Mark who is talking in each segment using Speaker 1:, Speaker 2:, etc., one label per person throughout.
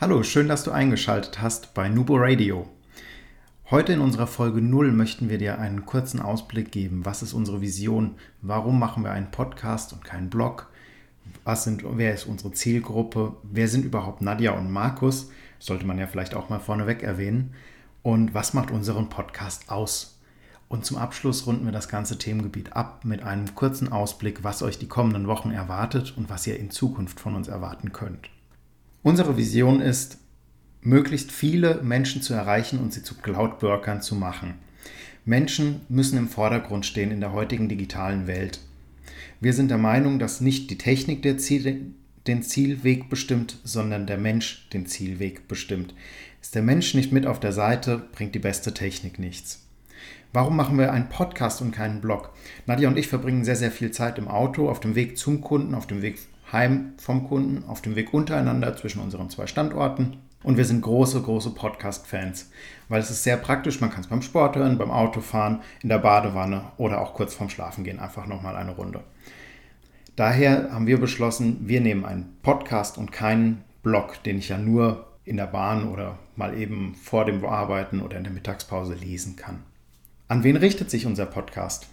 Speaker 1: Hallo, schön, dass du eingeschaltet hast bei Nubo Radio. Heute in unserer Folge 0 möchten wir dir einen kurzen Ausblick geben. Was ist unsere Vision? Warum machen wir einen Podcast und keinen Blog? Was sind, wer ist unsere Zielgruppe? Wer sind überhaupt Nadja und Markus? Sollte man ja vielleicht auch mal vorneweg erwähnen. Und was macht unseren Podcast aus? Und zum Abschluss runden wir das ganze Themengebiet ab mit einem kurzen Ausblick, was euch die kommenden Wochen erwartet und was ihr in Zukunft von uns erwarten könnt. Unsere Vision ist, möglichst viele Menschen zu erreichen und sie zu Cloud-Workern zu machen. Menschen müssen im Vordergrund stehen in der heutigen digitalen Welt. Wir sind der Meinung, dass nicht die Technik Ziel, den Zielweg bestimmt, sondern der Mensch den Zielweg bestimmt. Ist der Mensch nicht mit auf der Seite, bringt die beste Technik nichts. Warum machen wir einen Podcast und keinen Blog? Nadja und ich verbringen sehr, sehr viel Zeit im Auto, auf dem Weg zum Kunden, auf dem Weg heim vom Kunden, auf dem Weg untereinander zwischen unseren zwei Standorten. Und wir sind große, große Podcast-Fans, weil es ist sehr praktisch. Man kann es beim Sport hören, beim Autofahren, in der Badewanne oder auch kurz vorm Schlafen gehen, einfach nochmal eine Runde. Daher haben wir beschlossen, wir nehmen einen Podcast und keinen Blog, den ich ja nur in der Bahn oder mal eben vor dem Arbeiten oder in der Mittagspause lesen kann. An wen richtet sich unser Podcast?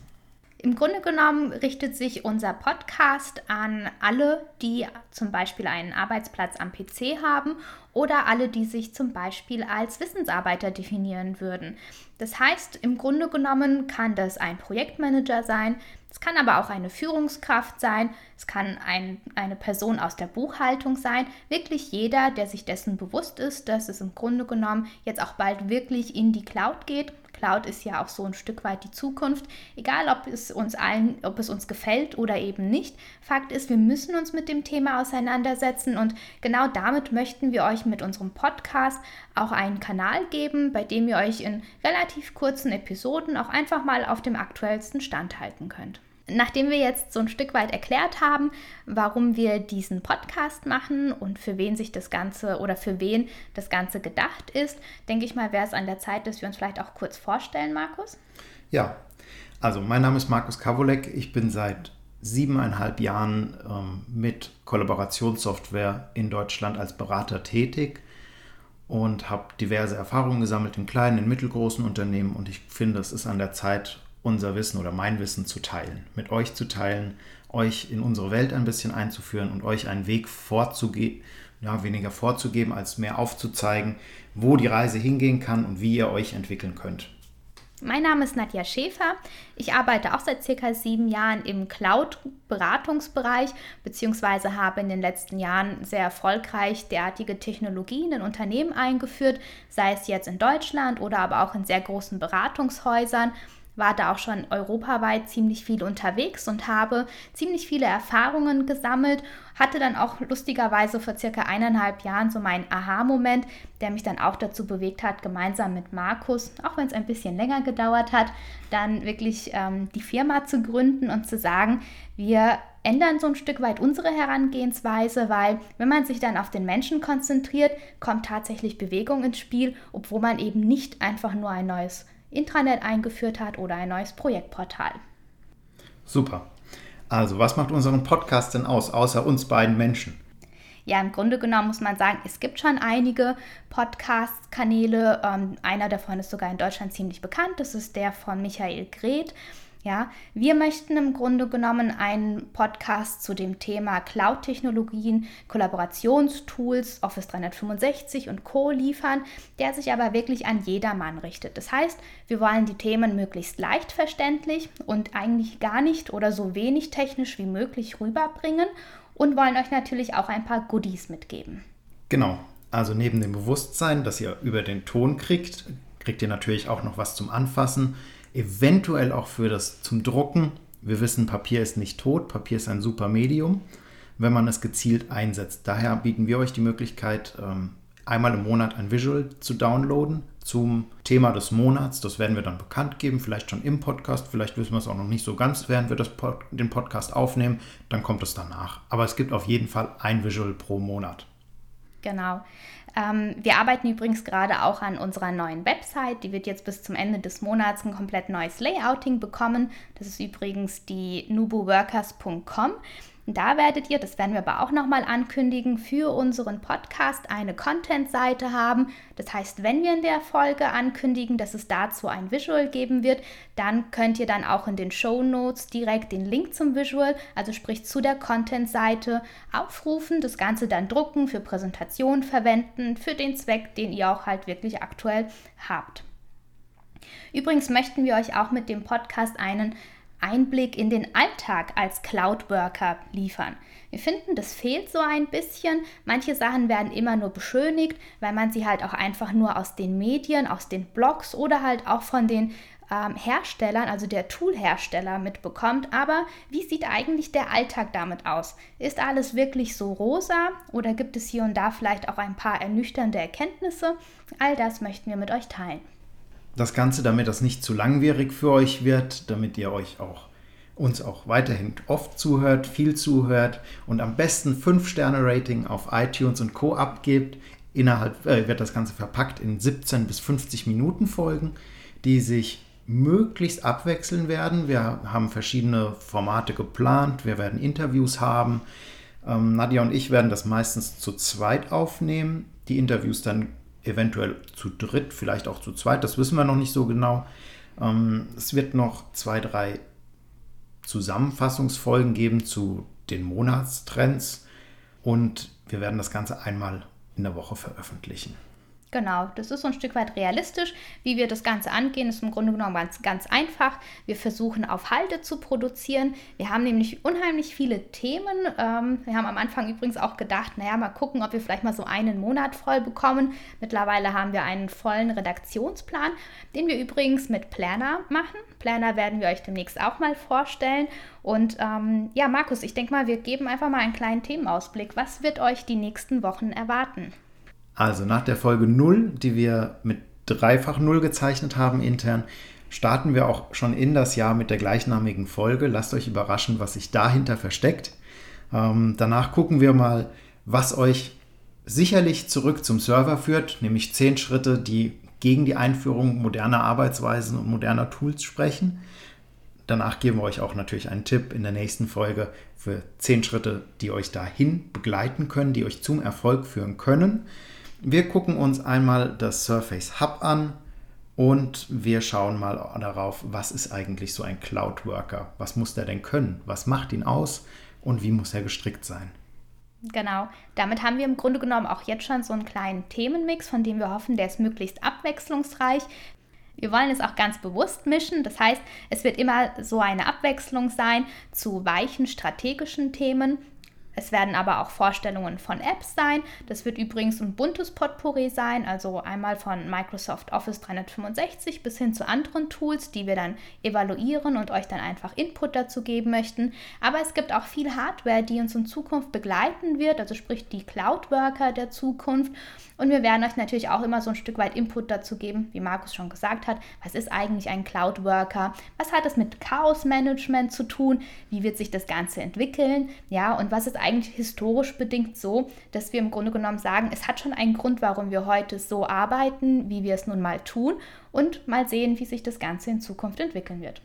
Speaker 2: Im Grunde genommen richtet sich unser Podcast an alle, die zum Beispiel einen Arbeitsplatz am PC haben oder alle, die sich zum Beispiel als Wissensarbeiter definieren würden. Das heißt, im Grunde genommen kann das ein Projektmanager sein, es kann aber auch eine Führungskraft sein, es kann ein, eine Person aus der Buchhaltung sein, wirklich jeder, der sich dessen bewusst ist, dass es im Grunde genommen jetzt auch bald wirklich in die Cloud geht Cloud ist ja auch so ein Stück weit die Zukunft. Egal, ob es uns allen, ob es uns gefällt oder eben nicht. Fakt ist, wir müssen uns mit dem Thema auseinandersetzen und genau damit möchten wir euch mit unserem Podcast auch einen Kanal geben, bei dem ihr euch in relativ kurzen Episoden auch einfach mal auf dem aktuellsten Stand halten könnt. Nachdem wir jetzt so ein Stück weit erklärt haben, warum wir diesen Podcast machen und für wen sich das Ganze oder für wen das Ganze gedacht ist, denke ich mal, wäre es an der Zeit, dass wir uns vielleicht auch kurz vorstellen, Markus.
Speaker 1: Ja, also mein Name ist Markus Kavolek. Ich bin seit siebeneinhalb Jahren ähm, mit Kollaborationssoftware in Deutschland als Berater tätig und habe diverse Erfahrungen gesammelt in kleinen, in mittelgroßen Unternehmen und ich finde, es ist an der Zeit, unser Wissen oder mein Wissen zu teilen, mit euch zu teilen, euch in unsere Welt ein bisschen einzuführen und euch einen Weg vorzugeben, ja, weniger vorzugeben, als mehr aufzuzeigen, wo die Reise hingehen kann und wie ihr euch entwickeln könnt.
Speaker 2: Mein Name ist Nadja Schäfer. Ich arbeite auch seit circa sieben Jahren im Cloud-Beratungsbereich, beziehungsweise habe in den letzten Jahren sehr erfolgreich derartige Technologien in Unternehmen eingeführt, sei es jetzt in Deutschland oder aber auch in sehr großen Beratungshäusern war da auch schon europaweit ziemlich viel unterwegs und habe ziemlich viele Erfahrungen gesammelt. Hatte dann auch lustigerweise vor circa eineinhalb Jahren so meinen Aha-Moment, der mich dann auch dazu bewegt hat, gemeinsam mit Markus, auch wenn es ein bisschen länger gedauert hat, dann wirklich ähm, die Firma zu gründen und zu sagen, wir ändern so ein Stück weit unsere Herangehensweise, weil wenn man sich dann auf den Menschen konzentriert, kommt tatsächlich Bewegung ins Spiel, obwohl man eben nicht einfach nur ein neues Intranet eingeführt hat oder ein neues Projektportal.
Speaker 1: Super. Also, was macht unseren Podcast denn aus, außer uns beiden Menschen?
Speaker 2: Ja, im Grunde genommen muss man sagen, es gibt schon einige Podcast-Kanäle. Ähm, einer davon ist sogar in Deutschland ziemlich bekannt. Das ist der von Michael Greth. Ja, wir möchten im Grunde genommen einen Podcast zu dem Thema Cloud-Technologien, Kollaborationstools, Office 365 und Co. liefern, der sich aber wirklich an jedermann richtet. Das heißt, wir wollen die Themen möglichst leicht verständlich und eigentlich gar nicht oder so wenig technisch wie möglich rüberbringen und wollen euch natürlich auch ein paar Goodies mitgeben.
Speaker 1: Genau. Also neben dem Bewusstsein, das ihr über den Ton kriegt, kriegt ihr natürlich auch noch was zum Anfassen eventuell auch für das zum Drucken. Wir wissen, Papier ist nicht tot, Papier ist ein super Medium, wenn man es gezielt einsetzt. Daher bieten wir euch die Möglichkeit, ähm, einmal im Monat ein Visual zu downloaden zum Thema des Monats. Das werden wir dann bekannt geben, vielleicht schon im Podcast, vielleicht wissen wir es auch noch nicht so ganz, während wir Pod den Podcast aufnehmen. Dann kommt es danach. Aber es gibt auf jeden Fall ein Visual pro Monat.
Speaker 2: Genau. Ähm, wir arbeiten übrigens gerade auch an unserer neuen Website. Die wird jetzt bis zum Ende des Monats ein komplett neues Layouting bekommen. Das ist übrigens die nubuworkers.com. Da werdet ihr, das werden wir aber auch nochmal ankündigen, für unseren Podcast eine Content-Seite haben. Das heißt, wenn wir in der Folge ankündigen, dass es dazu ein Visual geben wird, dann könnt ihr dann auch in den Show Notes direkt den Link zum Visual, also sprich zu der Content-Seite, aufrufen, das Ganze dann drucken, für Präsentationen verwenden, für den Zweck, den ihr auch halt wirklich aktuell habt. Übrigens möchten wir euch auch mit dem Podcast einen Einblick in den Alltag als Cloud-Worker liefern. Wir finden, das fehlt so ein bisschen. Manche Sachen werden immer nur beschönigt, weil man sie halt auch einfach nur aus den Medien, aus den Blogs oder halt auch von den ähm, Herstellern, also der Tool-Hersteller mitbekommt. Aber wie sieht eigentlich der Alltag damit aus? Ist alles wirklich so rosa oder gibt es hier und da vielleicht auch ein paar ernüchternde Erkenntnisse? All das möchten wir mit euch teilen.
Speaker 1: Das Ganze, damit das nicht zu langwierig für euch wird, damit ihr euch auch uns auch weiterhin oft zuhört, viel zuhört und am besten 5-Sterne-Rating auf iTunes und Co. abgebt. Innerhalb äh, wird das Ganze verpackt in 17 bis 50 Minuten Folgen, die sich möglichst abwechseln werden. Wir haben verschiedene Formate geplant, wir werden Interviews haben. Ähm, Nadja und ich werden das meistens zu zweit aufnehmen, die Interviews dann eventuell zu dritt, vielleicht auch zu zweit, das wissen wir noch nicht so genau. Ähm, es wird noch zwei, drei Zusammenfassungsfolgen geben zu den Monatstrends und wir werden das Ganze einmal in der Woche veröffentlichen.
Speaker 2: Genau, das ist so ein Stück weit realistisch. Wie wir das Ganze angehen, ist im Grunde genommen ganz, ganz einfach. Wir versuchen auf Halde zu produzieren. Wir haben nämlich unheimlich viele Themen. Ähm, wir haben am Anfang übrigens auch gedacht, naja, mal gucken, ob wir vielleicht mal so einen Monat voll bekommen. Mittlerweile haben wir einen vollen Redaktionsplan, den wir übrigens mit Planner machen. Planner werden wir euch demnächst auch mal vorstellen. Und ähm, ja, Markus, ich denke mal, wir geben einfach mal einen kleinen Themenausblick. Was wird euch die nächsten Wochen erwarten?
Speaker 1: Also nach der Folge 0, die wir mit dreifach 0 gezeichnet haben intern, starten wir auch schon in das Jahr mit der gleichnamigen Folge. Lasst euch überraschen, was sich dahinter versteckt. Ähm, danach gucken wir mal, was euch sicherlich zurück zum Server führt, nämlich 10 Schritte, die gegen die Einführung moderner Arbeitsweisen und moderner Tools sprechen. Danach geben wir euch auch natürlich einen Tipp in der nächsten Folge für 10 Schritte, die euch dahin begleiten können, die euch zum Erfolg führen können. Wir gucken uns einmal das Surface Hub an und wir schauen mal darauf, was ist eigentlich so ein Cloud Worker? Was muss der denn können? Was macht ihn aus und wie muss er gestrickt sein?
Speaker 2: Genau, damit haben wir im Grunde genommen auch jetzt schon so einen kleinen Themenmix, von dem wir hoffen, der ist möglichst abwechslungsreich. Wir wollen es auch ganz bewusst mischen, das heißt, es wird immer so eine Abwechslung sein zu weichen strategischen Themen es werden aber auch Vorstellungen von Apps sein. Das wird übrigens ein buntes Potpourri sein, also einmal von Microsoft Office 365 bis hin zu anderen Tools, die wir dann evaluieren und euch dann einfach Input dazu geben möchten. Aber es gibt auch viel Hardware, die uns in Zukunft begleiten wird, also sprich die Cloud Worker der Zukunft. Und wir werden euch natürlich auch immer so ein Stück weit Input dazu geben, wie Markus schon gesagt hat. Was ist eigentlich ein Cloud Worker? Was hat es mit Chaos Management zu tun? Wie wird sich das Ganze entwickeln? Ja, und was ist eigentlich historisch bedingt so, dass wir im Grunde genommen sagen, es hat schon einen Grund, warum wir heute so arbeiten, wie wir es nun mal tun und mal sehen, wie sich das Ganze in Zukunft entwickeln wird.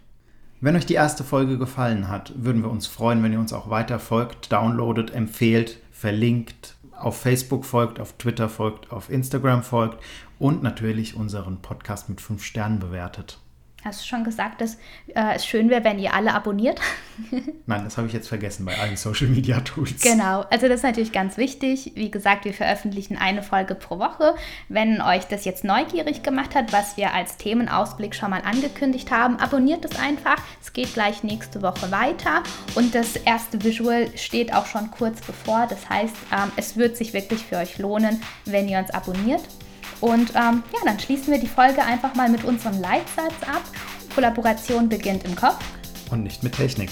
Speaker 1: Wenn euch die erste Folge gefallen hat, würden wir uns freuen, wenn ihr uns auch weiter folgt, downloadet, empfehlt, verlinkt, auf Facebook folgt, auf Twitter folgt, auf Instagram folgt und natürlich unseren Podcast mit 5 Sternen bewertet.
Speaker 2: Hast du schon gesagt, dass äh, es schön wäre, wenn ihr alle abonniert?
Speaker 1: Nein, das habe ich jetzt vergessen bei allen Social Media Tools.
Speaker 2: Genau, also das ist natürlich ganz wichtig. Wie gesagt, wir veröffentlichen eine Folge pro Woche. Wenn euch das jetzt neugierig gemacht hat, was wir als Themenausblick schon mal angekündigt haben, abonniert es einfach. Es geht gleich nächste Woche weiter und das erste Visual steht auch schon kurz bevor. Das heißt, ähm, es wird sich wirklich für euch lohnen, wenn ihr uns abonniert. Und ähm, ja, dann schließen wir die Folge einfach mal mit unserem Leitsatz ab. Kollaboration beginnt im Kopf.
Speaker 1: Und nicht mit Technik.